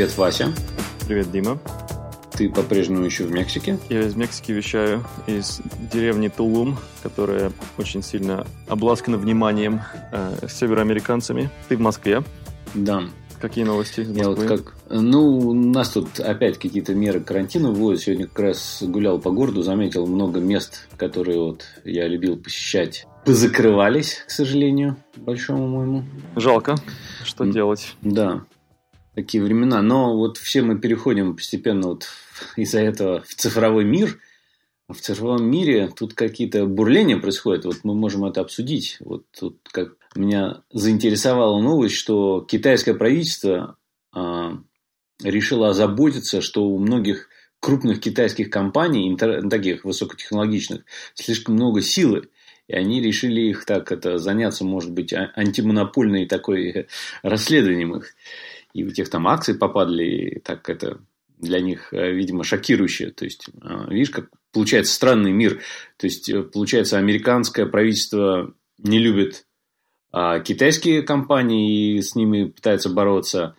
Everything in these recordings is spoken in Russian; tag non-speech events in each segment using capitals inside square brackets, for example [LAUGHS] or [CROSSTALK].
Привет, Вася. Привет, Дима. Ты по-прежнему еще в Мексике? Я из Мексики вещаю, из деревни Тулум, которая очень сильно обласкана вниманием э, североамериканцами. Ты в Москве? Да. Какие новости Я вот как... Ну, у нас тут опять какие-то меры карантина вводят. Сегодня как раз гулял по городу, заметил много мест, которые вот я любил посещать. Позакрывались, к сожалению, большому моему. Жалко. Что М- делать? Да. Такие времена. Но вот все мы переходим постепенно вот из-за этого в цифровой мир. В цифровом мире тут какие-то бурления происходят. Вот мы можем это обсудить. Вот тут как меня заинтересовала новость, что китайское правительство а, решило озаботиться, что у многих крупных китайских компаний, интер, таких высокотехнологичных, слишком много силы. И они решили их так это заняться, может быть, а, антимонопольной такой расследованием их. И у тех там акции попадали, так это для них, э, видимо, шокирующее. То есть, э, видишь, как получается странный мир. То есть, э, получается, американское правительство не любит а китайские компании и с ними пытается бороться.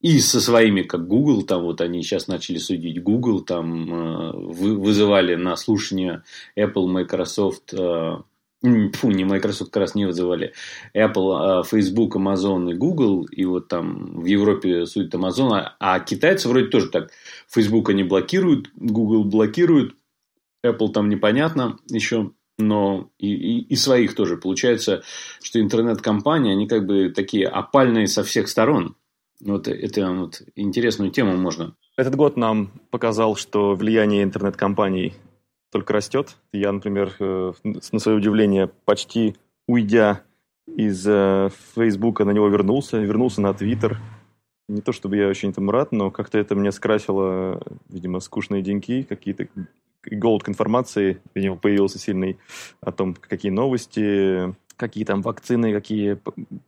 И со своими, как Google, там вот они сейчас начали судить Google, там вызывали на слушание Apple, Microsoft, фу, не Microsoft как раз не вызывали, Apple, а Facebook, Amazon и Google, и вот там в Европе судит Amazon, а, а китайцы вроде тоже так, Facebook они блокируют, Google блокируют, Apple там непонятно еще, но и, и, и своих тоже. Получается, что интернет-компании, они как бы такие опальные со всех сторон. Вот это вот интересную тему можно. Этот год нам показал, что влияние интернет-компаний только растет. Я, например, э, на свое удивление, почти уйдя из э, Фейсбука на него вернулся, вернулся на Твиттер. Не то чтобы я очень этому рад, но как-то это мне скрасило, видимо, скучные деньки, какие-то голод к информации, видимо, появился сильный о том, какие новости, какие там вакцины, какие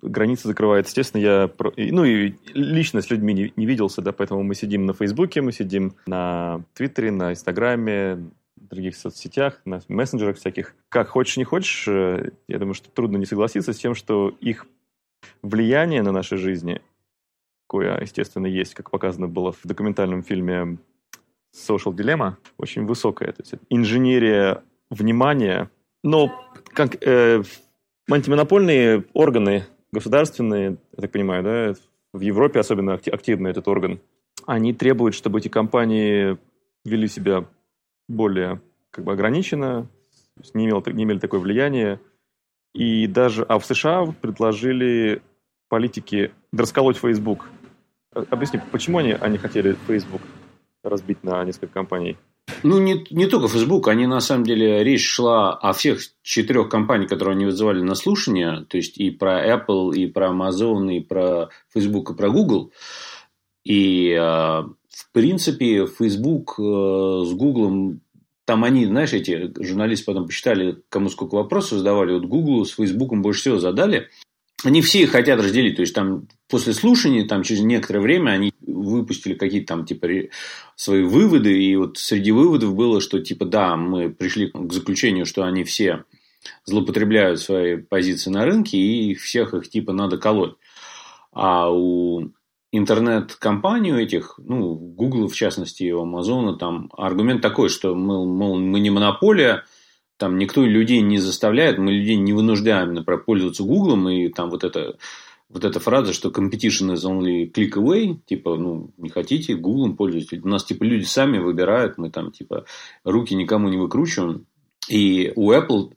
границы закрывают. Естественно, я, ну и лично с людьми не, не виделся, да, поэтому мы сидим на Фейсбуке, мы сидим на Твиттере, на Инстаграме, других соцсетях, на мессенджерах всяких. Как хочешь, не хочешь, э, я думаю, что трудно не согласиться с тем, что их влияние на наши жизни, кое, естественно, есть, как показано было в документальном фильме Social Dilemma, очень высокая. То есть инженерия внимания. Но как, э, антимонопольные органы государственные, я так понимаю, да, в Европе особенно активно этот орган, они требуют, чтобы эти компании вели себя более как бы ограничено, не, имел, не имели такое влияние. И даже, а в США предложили политики расколоть Facebook. А, объясни, почему они, они хотели Facebook разбить на несколько компаний? Ну, не, не только Facebook, они на самом деле, речь шла о всех четырех компаниях, которые они вызывали на слушание, то есть и про Apple, и про Amazon, и про Facebook, и про Google. И э, в принципе, Facebook э, с Google, там они, знаешь, эти журналисты потом посчитали, кому сколько вопросов задавали. Вот Google с Facebook больше всего задали. Они все их хотят разделить. То есть, там после слушания, там через некоторое время они выпустили какие-то там типа свои выводы. И вот среди выводов было, что типа да, мы пришли к заключению, что они все злоупотребляют свои позиции на рынке, и всех их типа надо колоть. А у интернет-компанию этих, ну, Google в частности, и Амазона, там аргумент такой, что мы, мол, мы не монополия, там никто людей не заставляет, мы людей не вынуждаем, например, пользоваться Google, и там вот это вот эта фраза, что competition is only click away, типа, ну, не хотите, Google пользуйтесь. У нас, типа, люди сами выбирают, мы там, типа, руки никому не выкручиваем. И у Apple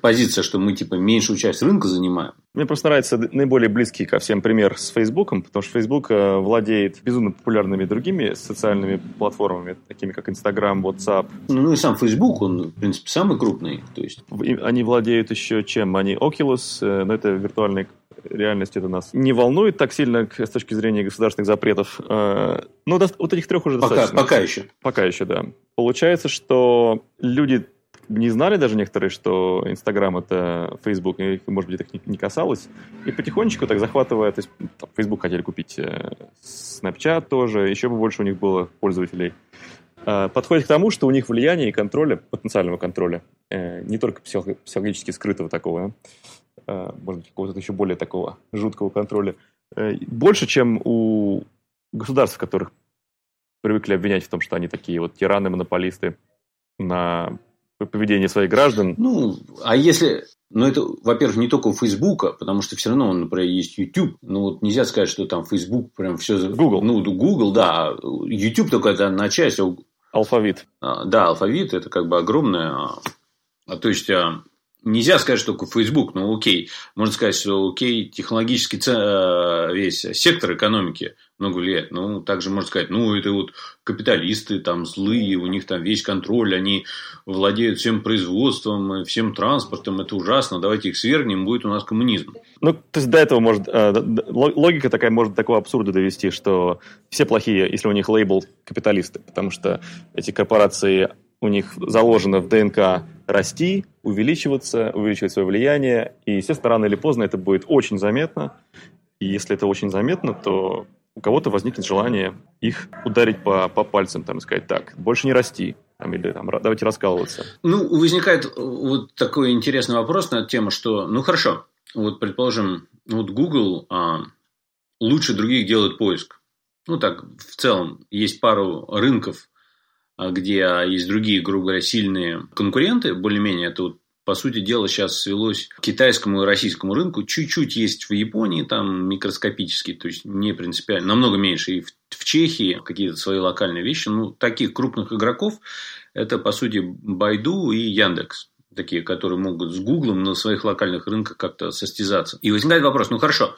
позиция, что мы типа меньшую часть рынка занимаем. Мне просто нравится наиболее близкий ко всем пример с Facebook, потому что Facebook э, владеет безумно популярными другими социальными платформами, такими как Instagram, WhatsApp. Ну, ну и сам Facebook, он, в принципе, самый крупный. То есть... Они владеют еще чем? Они Oculus, э, но это виртуальная реальность, это нас не волнует так сильно с точки зрения государственных запретов. Э, ну, вот этих трех уже пока, достаточно. Пока еще. Пока еще, да. Получается, что люди не знали даже некоторые, что Инстаграм это Фейсбук, их, может быть, это не касалось. И потихонечку так захватывая, то есть Фейсбук хотели купить, Snapchat э, тоже, еще бы больше у них было пользователей. Э, подходит к тому, что у них влияние и контроля, потенциального контроля, э, не только психологически скрытого такого, может быть, какого-то еще более такого жуткого контроля, больше, чем у государств, которых привыкли обвинять в том, что они такие вот тираны, монополисты на поведение своих граждан. Ну, а если... Ну, это, во-первых, не только у Фейсбука, потому что все равно, например, есть YouTube. Ну, вот нельзя сказать, что там Facebook прям все... Google. Ну, Google, да. YouTube только это на часть. А алфавит. А, да, алфавит это как бы огромное. А, то есть, нельзя сказать, что только Facebook, ну окей. Можно сказать, что окей, технологический э, весь сектор экономики много влияет. Ну, также можно сказать, ну, это вот капиталисты там злые, у них там весь контроль, они владеют всем производством, всем транспортом, это ужасно, давайте их свергнем, будет у нас коммунизм. Ну, то есть до этого может, э, логика такая может до такого абсурда довести, что все плохие, если у них лейбл капиталисты, потому что эти корпорации у них заложено в ДНК расти, увеличиваться, увеличивать свое влияние, и, естественно, рано или поздно это будет очень заметно. И если это очень заметно, то у кого-то возникнет желание их ударить по, по пальцам, там, сказать, так, больше не расти, там, или там, давайте раскалываться. Ну, возникает вот такой интересный вопрос на тему, что, ну, хорошо, вот, предположим, вот Google а, лучше других делает поиск. Ну, так, в целом, есть пару рынков, где есть другие, грубо говоря, сильные конкуренты, более-менее, это вот по сути дела, сейчас свелось к китайскому и российскому рынку. Чуть-чуть есть в Японии, там микроскопический, то есть не принципиально, намного меньше. И в, в Чехии какие-то свои локальные вещи. Ну, таких крупных игроков это, по сути, Байду и Яндекс такие, которые могут с Гуглом на своих локальных рынках как-то состязаться. И возникает вопрос, ну хорошо,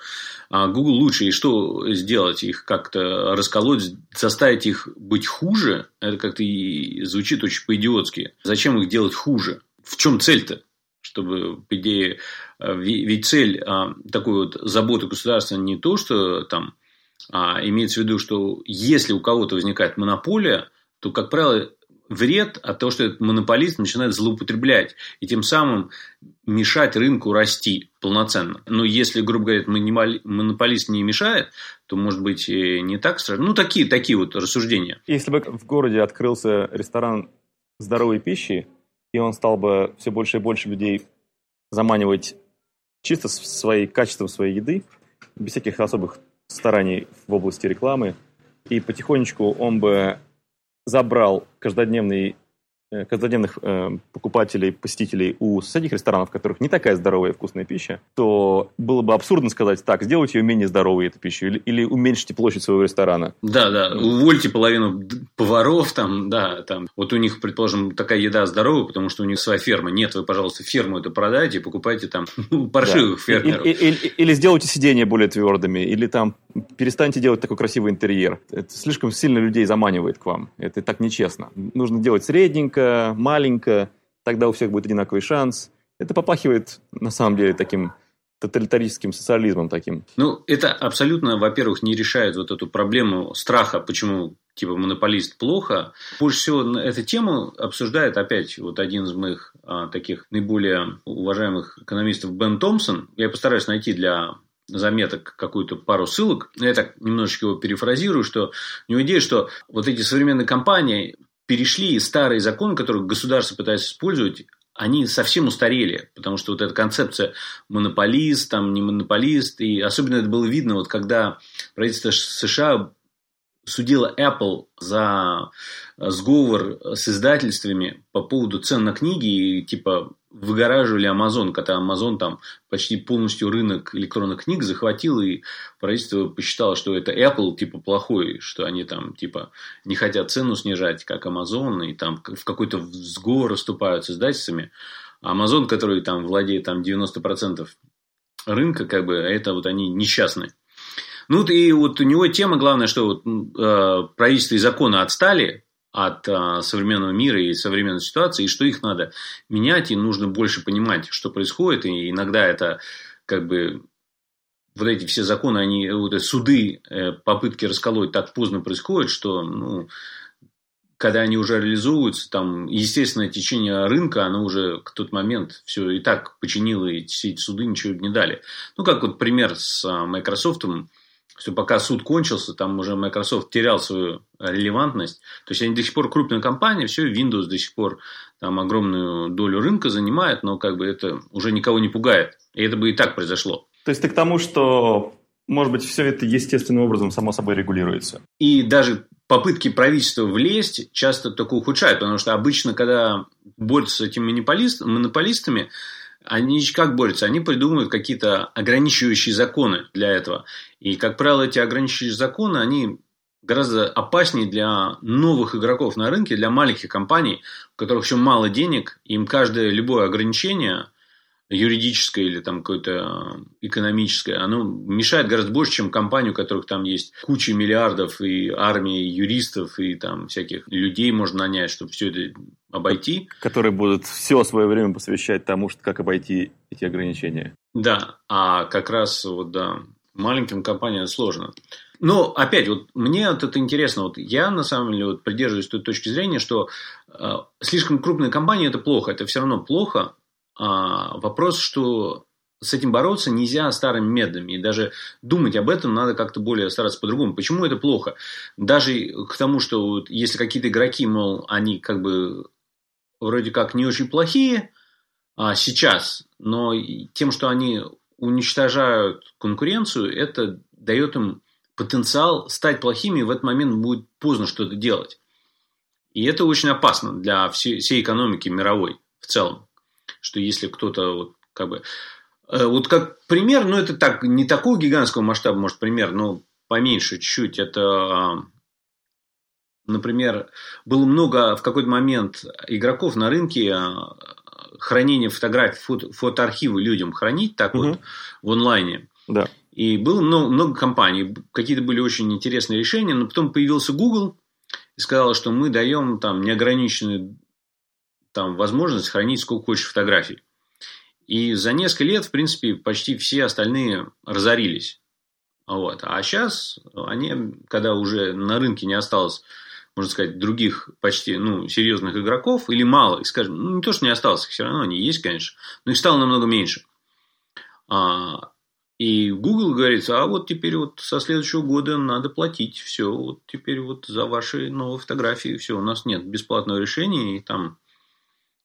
а Google лучше, и что сделать? Их как-то расколоть, заставить их быть хуже? Это как-то и звучит очень по-идиотски. Зачем их делать хуже? В чем цель-то? Чтобы, по идее, э, ведь цель а, такой вот заботы государства не то, что там а имеется в виду, что если у кого-то возникает монополия, то, как правило, вред от того, что этот монополист начинает злоупотреблять и тем самым мешать рынку расти полноценно. Но если, грубо говоря, монополист не мешает, то, может быть, не так страшно. Ну, такие, такие вот рассуждения. Если бы в городе открылся ресторан здоровой пищи, и он стал бы все больше и больше людей заманивать чисто своей качеством своей еды, без всяких особых стараний в области рекламы, и потихонечку он бы забрал каждодневный каждодневных э, покупателей, посетителей у соседних ресторанов, в которых не такая здоровая и вкусная пища, то было бы абсурдно сказать, так, сделайте ее менее здоровой эту пищу, или, или уменьшите площадь своего ресторана. Да, да, увольте половину поваров, там, да, там, вот у них, предположим, такая еда здоровая, потому что у них своя ферма. Нет, вы, пожалуйста, ферму это продайте, покупайте там [LAUGHS] ну, паршивых да. фермеров. Или, или, или сделайте сиденья более твердыми, или там перестаньте делать такой красивый интерьер. Это слишком сильно людей заманивает к вам. Это так нечестно. Нужно делать средненько, маленько, маленько, тогда у всех будет одинаковый шанс. Это попахивает, на самом деле, таким тоталитаристским социализмом таким. Ну, это абсолютно, во-первых, не решает вот эту проблему страха, почему типа монополист плохо. Больше всего эту тему обсуждает опять вот один из моих а, таких наиболее уважаемых экономистов Бен Томпсон. Я постараюсь найти для заметок какую-то пару ссылок. Я так немножечко его перефразирую, что у него идея, что вот эти современные компании перешли старые законы, которые государство пытается использовать, они совсем устарели, потому что вот эта концепция монополист, там не монополист, и особенно это было видно, вот когда правительство США судила Apple за сговор с издательствами по поводу цен на книги и типа выгораживали Amazon, когда Amazon там почти полностью рынок электронных книг захватил, и правительство посчитало, что это Apple типа плохой, что они там типа не хотят цену снижать, как Amazon, и там в какой-то сговор вступают с издательствами. А Amazon, который там владеет там 90% рынка, как бы, это вот они несчастные. Ну, и вот у него тема главная, что вот, э, правительство и законы отстали от э, современного мира и современной ситуации, и что их надо менять, и нужно больше понимать, что происходит. И иногда это как бы вот эти все законы, они, вот суды, э, попытки расколоть так поздно происходят, что, ну, когда они уже реализуются, там, естественное течение рынка, оно уже к тот момент все и так починило, и все эти суды ничего не дали. Ну, как вот пример с э, Microsoft, что пока суд кончился, там уже Microsoft терял свою релевантность. То есть они до сих пор крупная компания, все, Windows до сих пор там огромную долю рынка занимает, но как бы это уже никого не пугает. И это бы и так произошло. То есть ты к тому, что может быть, все это естественным образом само собой регулируется. И даже попытки правительства влезть часто только ухудшают, потому что обычно, когда борются с этими монополистами, они как борются? Они придумывают какие-то ограничивающие законы для этого. И, как правило, эти ограничивающие законы, они гораздо опаснее для новых игроков на рынке, для маленьких компаний, у которых еще мало денег, им каждое любое ограничение – юридическое или там какое-то экономическое, оно мешает гораздо больше, чем компанию, у которых там есть куча миллиардов и армии юристов и там всяких людей можно нанять, чтобы все это обойти. Которые будут все свое время посвящать тому, что как обойти эти ограничения. Да, а как раз вот да, маленьким компаниям сложно. Но опять, вот мне вот это интересно. Вот я на самом деле вот придерживаюсь той точки зрения, что э, слишком крупные компании это плохо. Это все равно плохо, а, вопрос, что с этим бороться нельзя старыми методами. И даже думать об этом надо как-то более стараться по-другому. Почему это плохо? Даже к тому, что вот если какие-то игроки, мол, они как бы вроде как не очень плохие а сейчас, но тем, что они уничтожают конкуренцию, это дает им потенциал стать плохими, и в этот момент будет поздно что-то делать. И это очень опасно для всей, экономики мировой в целом что если кто-то вот как бы... Э, вот как пример, ну это так, не такого гигантского масштаба, может, пример, но поменьше чуть-чуть. Это, а, например, было много в какой-то момент игроков на рынке а, хранения фотографий, фото, фотоархивы людям хранить так угу. вот в онлайне. Да. И было много, много компаний, какие-то были очень интересные решения, но потом появился Google и сказал, что мы даем там неограниченную там возможность хранить сколько хочешь фотографий. И за несколько лет, в принципе, почти все остальные разорились. Вот. А сейчас они, когда уже на рынке не осталось, можно сказать, других почти ну, серьезных игроков, или мало, и скажем, ну, не то, что не осталось, их все равно они есть, конечно, но их стало намного меньше. А, и Google говорит, а вот теперь вот со следующего года надо платить, все, вот теперь вот за ваши новые фотографии, все, у нас нет бесплатного решения, и там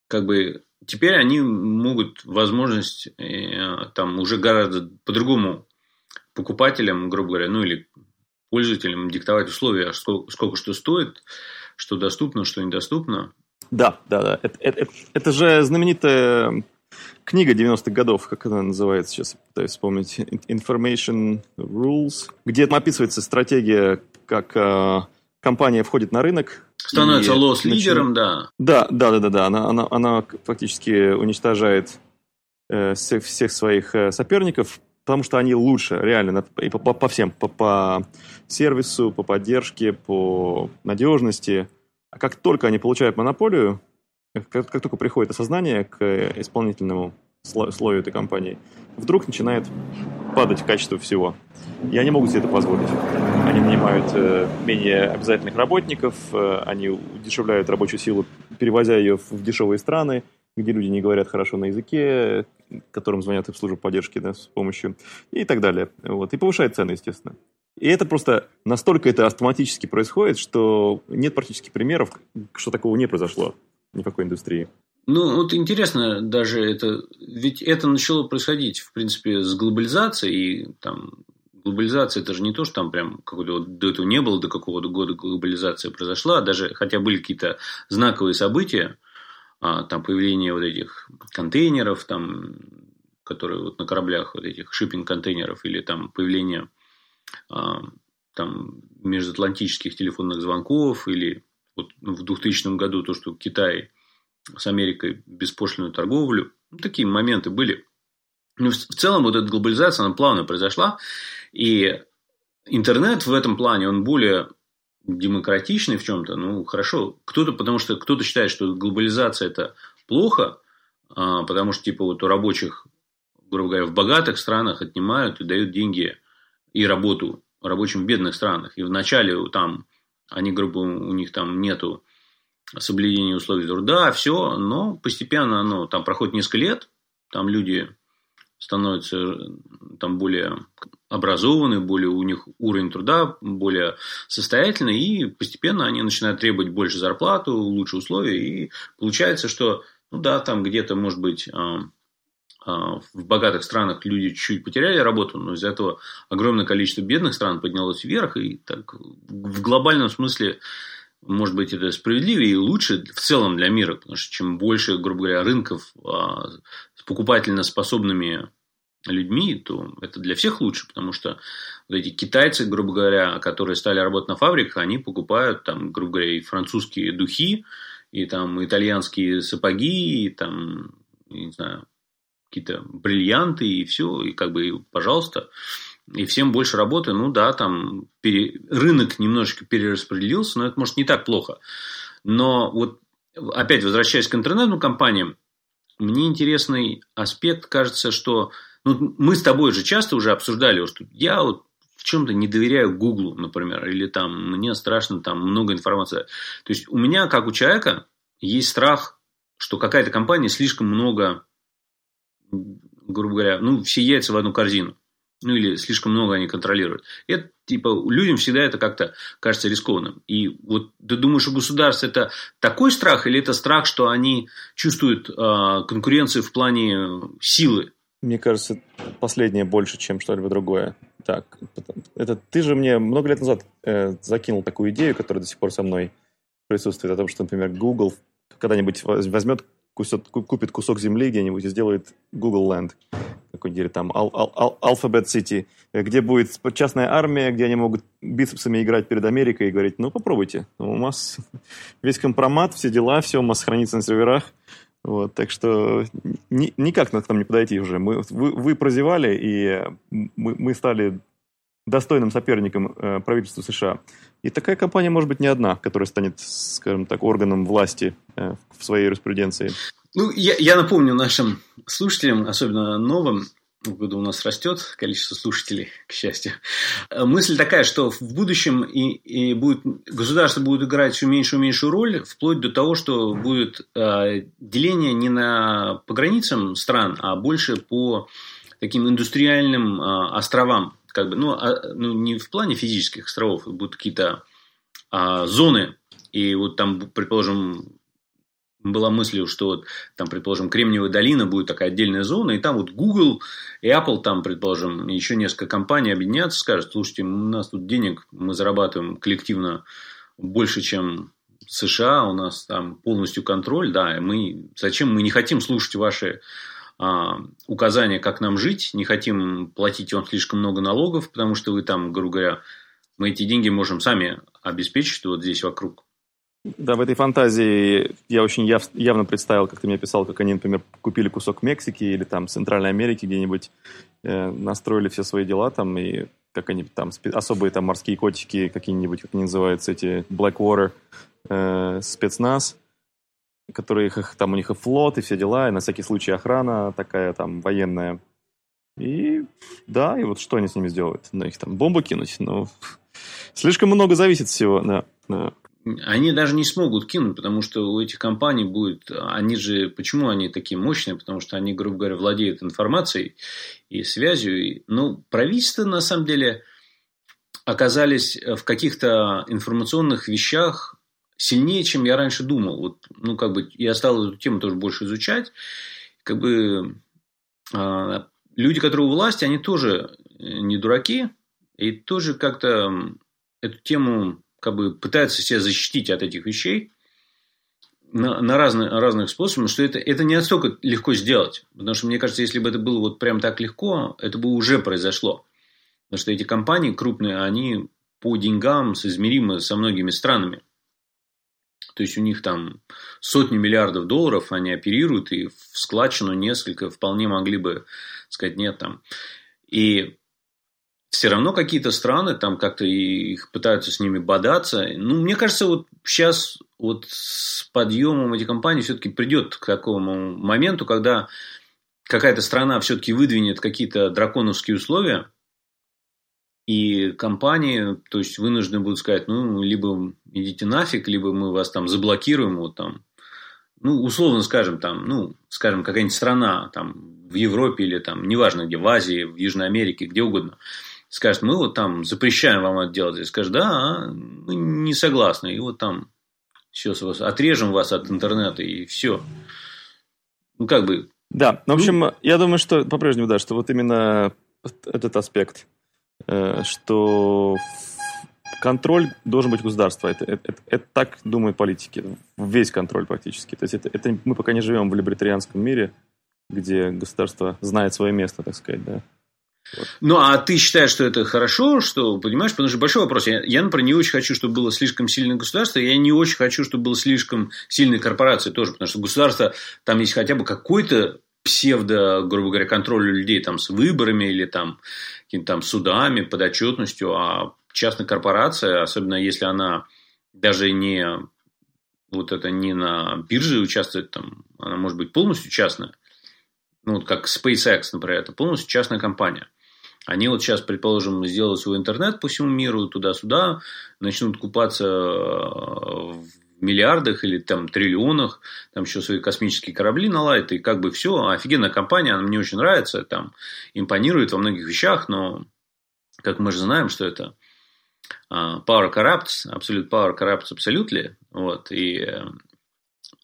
как бы теперь они могут возможность э, там уже гораздо по-другому покупателям, грубо говоря, ну или пользователям диктовать условия, сколько, сколько что стоит, что доступно, что недоступно. Да, да, да. Это, это, это же знаменитая книга 90-х годов, как она называется, сейчас пытаюсь вспомнить, Information Rules, где описывается стратегия, как э, компания входит на рынок, Становится лосс-лидером, да. Да, да, да, да, да. Она, она, она фактически уничтожает э, всех, всех своих э, соперников, потому что они лучше, реально, и по, по, по всем, по, по сервису, по поддержке, по надежности. А как только они получают монополию, как, как только приходит осознание к исполнительному слою этой компании, вдруг начинает падать качество всего. И они могут себе это позволить. Они нанимают э, менее обязательных работников, э, они удешевляют рабочую силу, перевозя ее в дешевые страны, где люди не говорят хорошо на языке, которым звонят в службу поддержки да, с помощью, и так далее. Вот. И повышает цены, естественно. И это просто настолько это автоматически происходит, что нет практически примеров, что такого не произошло ни в какой индустрии. Ну, вот интересно даже это, ведь это начало происходить, в принципе, с глобализацией, и там глобализация это же не то, что там прям какого-то вот до этого не было, до какого-то года глобализация произошла, даже хотя были какие-то знаковые события, там появление вот этих контейнеров, там, которые вот на кораблях, вот этих шиппинг-контейнеров, или там появление а, там межатлантических телефонных звонков, или вот в 2000 году то, что Китай с Америкой беспошлинную торговлю. Ну, такие моменты были. Но в целом вот эта глобализация, она плавно произошла. И интернет в этом плане, он более демократичный в чем-то. Ну, хорошо. Кто-то, потому что кто-то считает, что глобализация это плохо, а, потому что, типа, вот у рабочих, грубо говоря, в богатых странах отнимают и дают деньги и работу рабочим в бедных странах. И вначале там они, грубо, у них там нету соблюдение условий труда, все, но постепенно оно там проходит несколько лет, там люди становятся там более образованы, более у них уровень труда более состоятельный, и постепенно они начинают требовать больше зарплату, лучшие условия, и получается, что, ну да, там где-то, может быть, а, а, в богатых странах люди чуть-чуть потеряли работу, но из-за этого огромное количество бедных стран поднялось вверх, и так в глобальном смысле, может быть, это справедливее и лучше в целом для мира, потому что чем больше, грубо говоря, рынков а, с покупательно способными людьми, то это для всех лучше, потому что вот эти китайцы, грубо говоря, которые стали работать на фабриках, они покупают там, грубо говоря, и французские духи, и там итальянские сапоги, и там, не знаю, какие-то бриллианты и все, и как бы, пожалуйста, и всем больше работы, ну да, там пере... рынок немножечко перераспределился, но это может не так плохо. Но вот опять возвращаясь к интернетным компаниям, мне интересный аспект кажется, что ну, мы с тобой же часто уже обсуждали, что я вот в чем-то не доверяю Гуглу, например, или там мне страшно, там много информации. То есть у меня, как у человека, есть страх, что какая-то компания слишком много грубо говоря, ну, все яйца в одну корзину. Ну, или слишком много они контролируют. Это, типа, людям всегда это как-то кажется рискованным. И вот ты думаешь, у государства это такой страх, или это страх, что они чувствуют э, конкуренцию в плане силы? Мне кажется, последнее больше, чем что-либо другое. Так, это ты же мне много лет назад э, закинул такую идею, которая до сих пор со мной присутствует, о том, что, например, Google когда-нибудь возьмет кусок, купит кусок земли где-нибудь и сделает Google Land, какой-нибудь там Al Al Alphabet City, где будет частная армия, где они могут бицепсами играть перед Америкой и говорить, ну, попробуйте, у нас весь компромат, все дела, все у нас хранится на серверах, вот, так что ни, никак к нам не подойти уже. Мы, вы, вы прозевали, и мы, мы стали достойным соперником э, правительству США. И такая компания может быть не одна, которая станет, скажем так, органом власти э, в своей юриспруденции. Ну, я, я напомню нашим слушателям, особенно новым, в году у нас растет количество слушателей, к счастью. Мысль такая, что в будущем и, и будет, государство будет играть все меньшую и меньшую роль, вплоть до того, что будет э, деление не на, по границам стран, а больше по таким индустриальным э, островам как бы, ну, а, ну, не в плане физических островов, будут какие-то а, зоны, и вот там, предположим, была мысль, что вот там, предположим, Кремниевая долина будет такая отдельная зона, и там вот Google и Apple, там, предположим, еще несколько компаний объединятся, скажут, слушайте, у нас тут денег, мы зарабатываем коллективно больше, чем США, у нас там полностью контроль, да, мы, зачем мы не хотим слушать ваши а, указания, как нам жить, не хотим платить вам слишком много налогов, потому что вы там, грубо говоря, мы эти деньги можем сами обеспечить вот здесь вокруг. Да, в этой фантазии я очень яв, явно представил, как ты мне писал, как они, например, купили кусок Мексики или там Центральной Америки где-нибудь, э, настроили все свои дела там, и как они там, особые там морские котики какие-нибудь, как они называются, эти Blackwater, э, спецназ, которые там у них и флот, и все дела, и на всякий случай охрана такая там военная. И да, и вот что они с ними сделают? На их там бомбу кинуть? Ну, слишком много зависит всего, да. да. Они даже не смогут кинуть, потому что у этих компаний будет... Они же... Почему они такие мощные? Потому что они, грубо говоря, владеют информацией и связью. Ну, правительства, на самом деле, оказались в каких-то информационных вещах сильнее, чем я раньше думал. Вот, ну, как бы я стал эту тему тоже больше изучать. Как бы э, люди, которые у власти, они тоже не дураки. И тоже как-то эту тему как бы пытаются себя защитить от этих вещей на, на разные, разных способах, что это, это не настолько легко сделать. Потому что, мне кажется, если бы это было вот прям так легко, это бы уже произошло. Потому что эти компании крупные, они по деньгам соизмеримы со многими странами. То есть у них там сотни миллиардов долларов они оперируют, и в складчину несколько вполне могли бы сказать нет там. И все равно какие-то страны там как-то их пытаются с ними бодаться. Ну, мне кажется, вот сейчас вот с подъемом этих компаний все-таки придет к такому моменту, когда какая-то страна все-таки выдвинет какие-то драконовские условия, и компании, то есть, вынуждены будут сказать, ну, либо идите нафиг, либо мы вас там заблокируем, вот там, ну, условно скажем, там, ну, скажем, какая-нибудь страна, там, в Европе или там, неважно где, в Азии, в Южной Америке, где угодно, скажет, мы вот там запрещаем вам это делать, и скажет, да, мы не согласны, и вот там все, отрежем вас от интернета, и все. Ну, как бы, Да, ну, в общем, я думаю, что по-прежнему, да, что вот именно этот аспект, э, что контроль должен быть государства. Это, это, это, это так думают политики. Весь контроль практически. То есть это, это мы пока не живем в либертарианском мире, где государство знает свое место, так сказать, да. Ну, а ты считаешь, что это хорошо, что, понимаешь, потому что большой вопрос. Я, я, например, не очень хочу, чтобы было слишком сильное государство, я не очень хочу, чтобы было слишком сильные корпорации тоже, потому что государство, там есть хотя бы какой-то псевдо, грубо говоря, контроль людей там с выборами или там там судами, подотчетностью, а частная корпорация, особенно если она даже не вот это не на бирже участвует, там, она может быть полностью частная, ну, вот как SpaceX, например, это полностью частная компания. Они вот сейчас, предположим, сделают свой интернет по всему миру, туда-сюда, начнут купаться в миллиардах или там триллионах, там еще свои космические корабли наладят, и как бы все, офигенная компания, она мне очень нравится, там импонирует во многих вещах, но как мы же знаем, что это а, power corrupts, absolute power corrupts absolutely, вот, и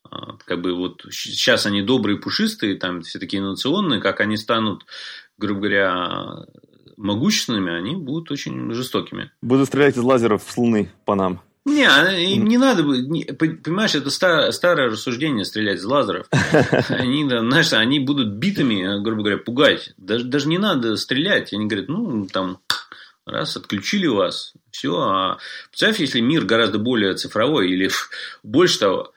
а, как бы вот сейчас они добрые, пушистые, там все такие инновационные, как они станут, грубо говоря, могущественными, они будут очень жестокими. Будут стрелять из лазеров с Луны по нам. Не, а, им не надо, понимаешь, это старое, старое рассуждение стрелять из лазеров. [LAUGHS] Они, да, знаешь, они будут битами, грубо говоря, пугать. Даже, даже не надо стрелять. Они говорят, ну, там, раз, отключили вас, все. А представь, если мир гораздо более цифровой, или [LAUGHS] больше того,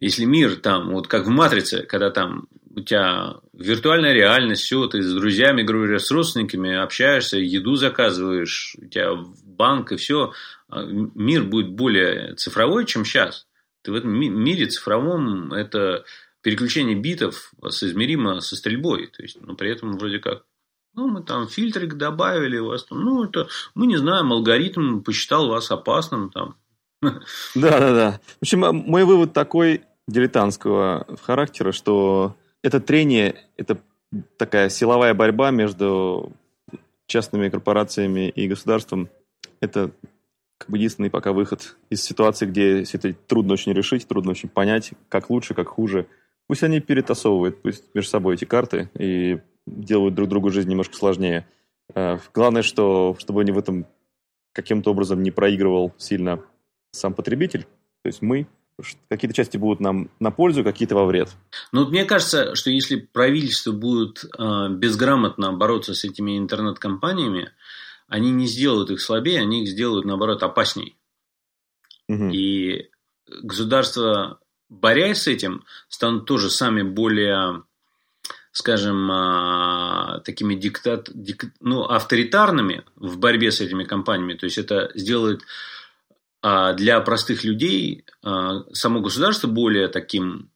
если мир там, вот как в «Матрице», когда там у тебя виртуальная реальность, все, ты с друзьями, говоря, с родственниками общаешься, еду заказываешь, у тебя банк и все, а мир будет более цифровой, чем сейчас. Ты в этом мире цифровом это переключение битов соизмеримо со стрельбой. То есть, ну, при этом вроде как ну, мы там фильтрик добавили у вас там, ну, это, мы не знаем, алгоритм посчитал вас опасным там. [LAUGHS] Да, да, да. В общем, мой вывод такой дилетантского характера, что это трение, это такая силовая борьба между частными корпорациями и государством. Это как бы единственный пока выход из ситуации, где это трудно очень решить, трудно очень понять, как лучше, как хуже. Пусть они перетасовывают пусть между собой эти карты и делают друг другу жизнь немножко сложнее. Э, главное, что, чтобы они в этом каким-то образом не проигрывал сильно сам потребитель, то есть мы, какие-то части будут нам на пользу, какие-то во вред. Ну, вот мне кажется, что если правительство будет э, безграмотно бороться с этими интернет-компаниями, они не сделают их слабее, они их сделают, наоборот, опасней. Угу. И государства, борясь с этим, станут тоже сами более скажем, а, такими диктат, дик, ну, авторитарными в борьбе с этими компаниями. То есть это сделает для простых людей а, само государство более таким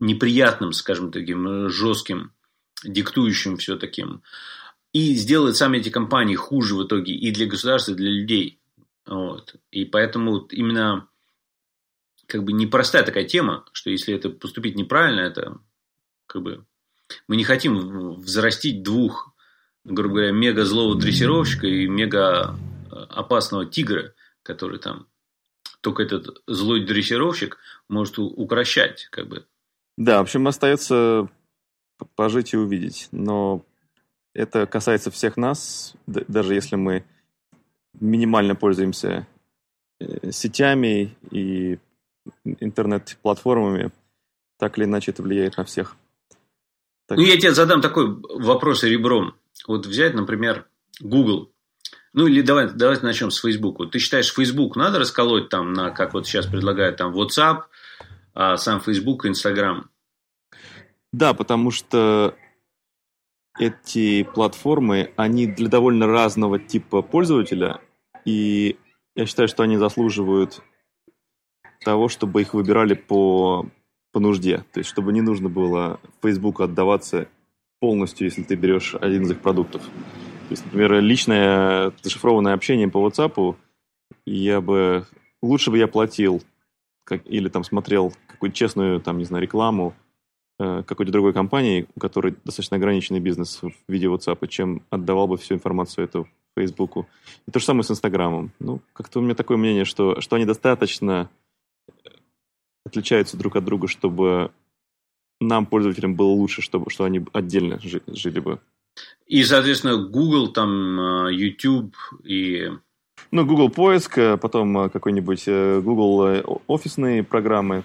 неприятным, скажем, таким жестким, диктующим все таким. И сделает сами эти компании хуже в итоге и для государства, и для людей. Вот. И поэтому именно как бы непростая такая тема, что если это поступить неправильно, это как бы мы не хотим взрастить двух, грубо говоря, мега злого дрессировщика и мега э, опасного тигра, который там только этот злой дрессировщик может укращать, как бы. Да, в общем, остается пожить и увидеть. Но это касается всех нас, даже если мы минимально пользуемся э, сетями и интернет-платформами, так или иначе это влияет на всех. Так. Ну, я тебе задам такой вопрос ребром. Вот взять, например, Google. Ну, или давай, давайте начнем с. Вот ты считаешь, Facebook надо расколоть там на, как вот сейчас предлагают, там WhatsApp, а сам и Instagram? Да, потому что эти платформы, они для довольно разного типа пользователя, и я считаю, что они заслуживают того, чтобы их выбирали по по нужде. То есть, чтобы не нужно было Facebook отдаваться полностью, если ты берешь один из их продуктов. То есть, например, личное зашифрованное общение по WhatsApp, я бы... Лучше бы я платил как, или там смотрел какую-то честную, там, не знаю, рекламу э, какой-то другой компании, у которой достаточно ограниченный бизнес в виде WhatsApp, чем отдавал бы всю информацию эту Фейсбуку. И то же самое с Инстаграмом. Ну, как-то у меня такое мнение, что, что они достаточно отличаются друг от друга, чтобы нам, пользователям, было лучше, чтобы, что они отдельно жили бы. И, соответственно, Google, там, э, YouTube и... Ну, Google поиск, э, потом э, какой-нибудь Google офисные программы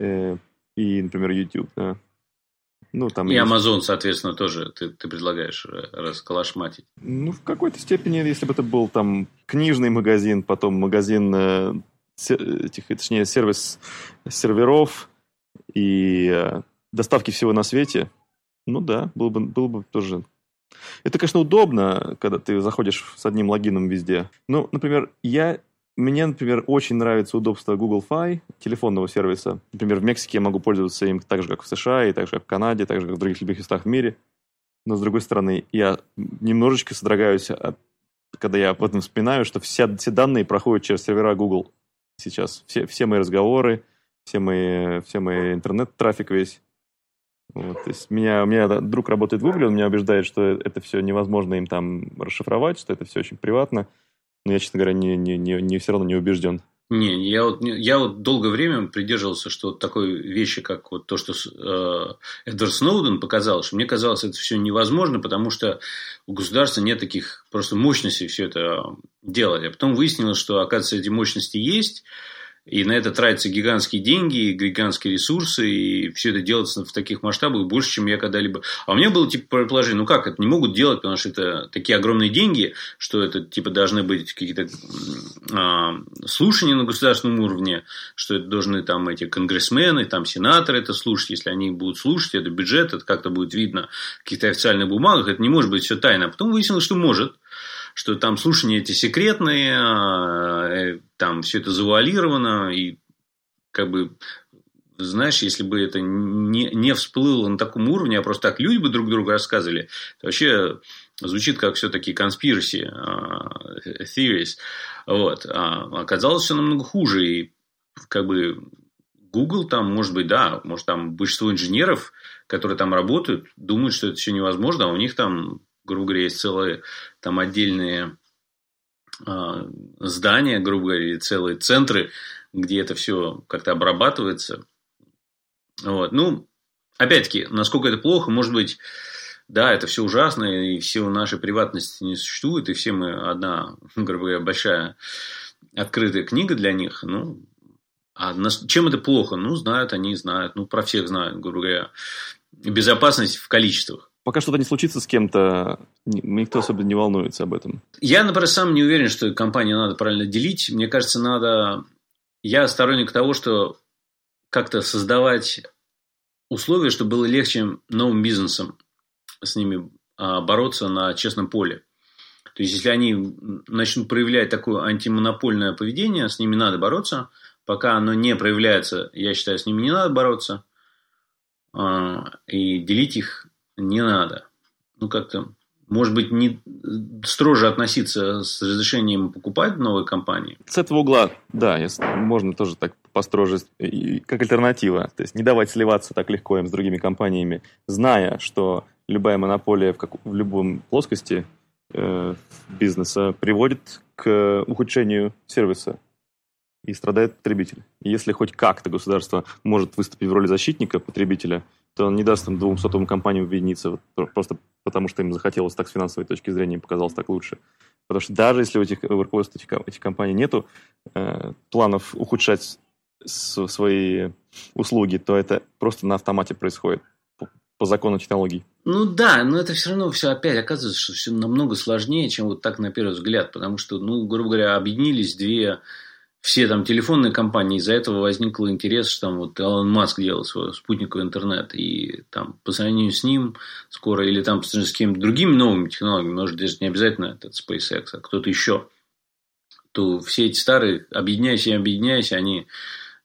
и, например, YouTube, да. Ну, там и есть... Amazon, соответственно, тоже ты, ты предлагаешь расколошматить. Ну, в какой-то степени, если бы это был там книжный магазин, потом магазин этих, точнее, сервис серверов и доставки всего на свете, ну да, было бы, было бы тоже... Это, конечно, удобно, когда ты заходишь с одним логином везде. Ну, например, я мне, например, очень нравится удобство Google Fi, телефонного сервиса. Например, в Мексике я могу пользоваться им так же, как в США, и так же, как в Канаде, так же, как в других любых местах в мире. Но, с другой стороны, я немножечко содрогаюсь, от, когда я об этом вспоминаю, что вся, все данные проходят через сервера Google сейчас. Все, все мои разговоры, все мои, все мои интернет-трафик весь вот, то есть меня, у меня друг работает в Google, он меня убеждает, что это все невозможно им там расшифровать, что это все очень приватно. Но я, честно говоря, не, не, не, не все равно не убежден. Не, я вот, я вот долгое время придерживался, что вот такой вещи, как вот то, что э, Эдвард Сноуден показал, что мне казалось, это все невозможно, потому что у государства нет таких просто мощностей все это делать. А потом выяснилось, что, оказывается, эти мощности есть, и на это тратятся гигантские деньги, гигантские ресурсы, и все это делается в таких масштабах больше, чем я когда-либо. А у меня было типа предположение, ну как, это не могут делать, потому что это такие огромные деньги, что это типа должны быть какие-то а, слушания на государственном уровне, что это должны там эти конгрессмены, там сенаторы это слушать, если они будут слушать, это бюджет, это как-то будет видно в каких-то официальных бумагах, это не может быть все тайно. А потом выяснилось, что может что там слушания эти секретные, а, э, там все это завуалировано, и как бы знаешь, если бы это не, не всплыло на таком уровне, а просто так люди бы друг другу рассказывали, то вообще звучит как все-таки conspiracy uh, theories. Вот. А оказалось все намного хуже. И как бы Google там, может быть, да, может там большинство инженеров, которые там работают, думают, что это все невозможно, а у них там грубо говоря, есть целые там отдельные э, здания, грубо говоря, целые центры, где это все как-то обрабатывается. Вот. Ну, опять-таки, насколько это плохо, может быть, да, это все ужасно, и все нашей приватности не существует, и все мы одна, [LAUGHS] грубо говоря, большая открытая книга для них. Ну, а нас, чем это плохо? Ну, знают они, знают. Ну, про всех знают, грубо говоря. Безопасность в количествах пока что-то не случится с кем-то, никто особо не волнуется об этом. Я, например, сам не уверен, что компанию надо правильно делить. Мне кажется, надо... Я сторонник того, что как-то создавать условия, чтобы было легче новым бизнесам с ними а, бороться на честном поле. То есть, если они начнут проявлять такое антимонопольное поведение, с ними надо бороться. Пока оно не проявляется, я считаю, с ними не надо бороться. А, и делить их не надо. Ну, как-то, может быть, не строже относиться с разрешением покупать новые компании. С этого угла, да, можно тоже так построже, как альтернатива. То есть не давать сливаться так легко им с другими компаниями, зная, что любая монополия в, как, в любом плоскости э, бизнеса приводит к ухудшению сервиса и страдает потребитель. И если хоть как-то государство может выступить в роли защитника потребителя – то он не даст им двум сотовым компаниям объединиться, просто потому что им захотелось так с финансовой точки зрения, показалось так лучше. Потому что даже если у этих у руководства этих, этих компаний нету э, планов ухудшать с, свои услуги, то это просто на автомате происходит по закону технологий. Ну да, но это все равно все опять оказывается, что все намного сложнее, чем вот так на первый взгляд, потому что, ну, грубо говоря, объединились две все там телефонные компании, из-за этого возникл интерес, что там вот Элон Маск делал свой спутниковый интернет, и там по сравнению с ним скоро, или там с какими-то другими новыми технологиями, может, даже не обязательно этот SpaceX, а кто-то еще, то все эти старые, объединяйся и объединяйся, они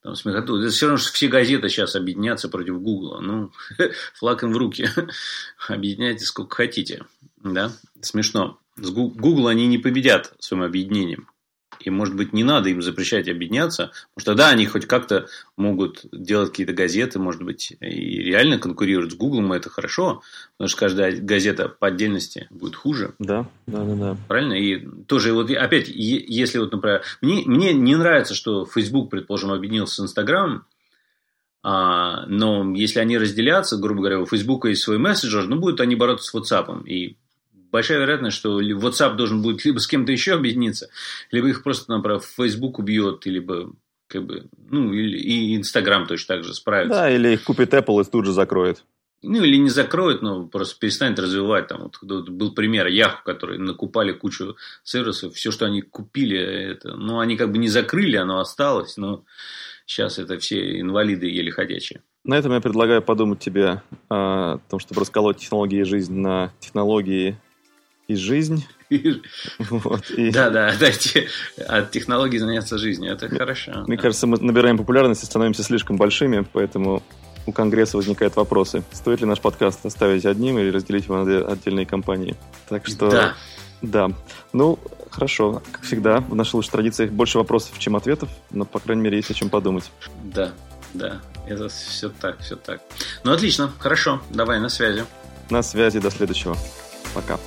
там смехоту. Это все равно, что все газеты сейчас объединятся против Гугла. Ну, [LAUGHS] флаг им в руки. [LAUGHS] Объединяйте сколько хотите. Да? Смешно. С Google они не победят своим объединением. И, может быть, не надо им запрещать объединяться, потому что тогда они хоть как-то могут делать какие-то газеты, может быть, и реально конкурировать с Гуглом, это хорошо, потому что каждая газета по отдельности будет хуже. Да, да, да, да. Правильно? И тоже, вот опять, если вот, например, мне, мне не нравится, что Facebook, предположим, объединился с Инстаграмом, А, но если они разделятся, грубо говоря, у Facebook есть свой мессенджер, ну, будут они бороться с WhatsApp. И большая вероятность, что WhatsApp должен будет либо с кем-то еще объединиться, либо их просто, например, Facebook убьет, либо как бы, ну, или, и Инстаграм точно так же справится. Да, или их купит Apple и тут же закроет. Ну, или не закроет, но просто перестанет развивать. Там вот, вот был пример Яху, которые накупали кучу сервисов, все, что они купили, это, ну, они как бы не закрыли, оно осталось, но сейчас это все инвалиды еле ходячие. На этом я предлагаю подумать тебе о том, чтобы расколоть технологии и жизнь на технологии и жизнь. Вот, и... Да, да, [LAUGHS] дайте от технологий заняться жизнью, это хорошо. Мне кажется, мы набираем популярность и становимся слишком большими, поэтому у Конгресса возникают вопросы. Стоит ли наш подкаст оставить одним или разделить его на отдельные компании? Так что... Да. Да. Ну, хорошо. Как всегда, в нашей лучшей традиции больше вопросов, чем ответов, но, по крайней мере, есть о чем подумать. Да, да. Это все так, все так. Ну, отлично. Хорошо. Давай, на связи. На связи. До следующего. Пока.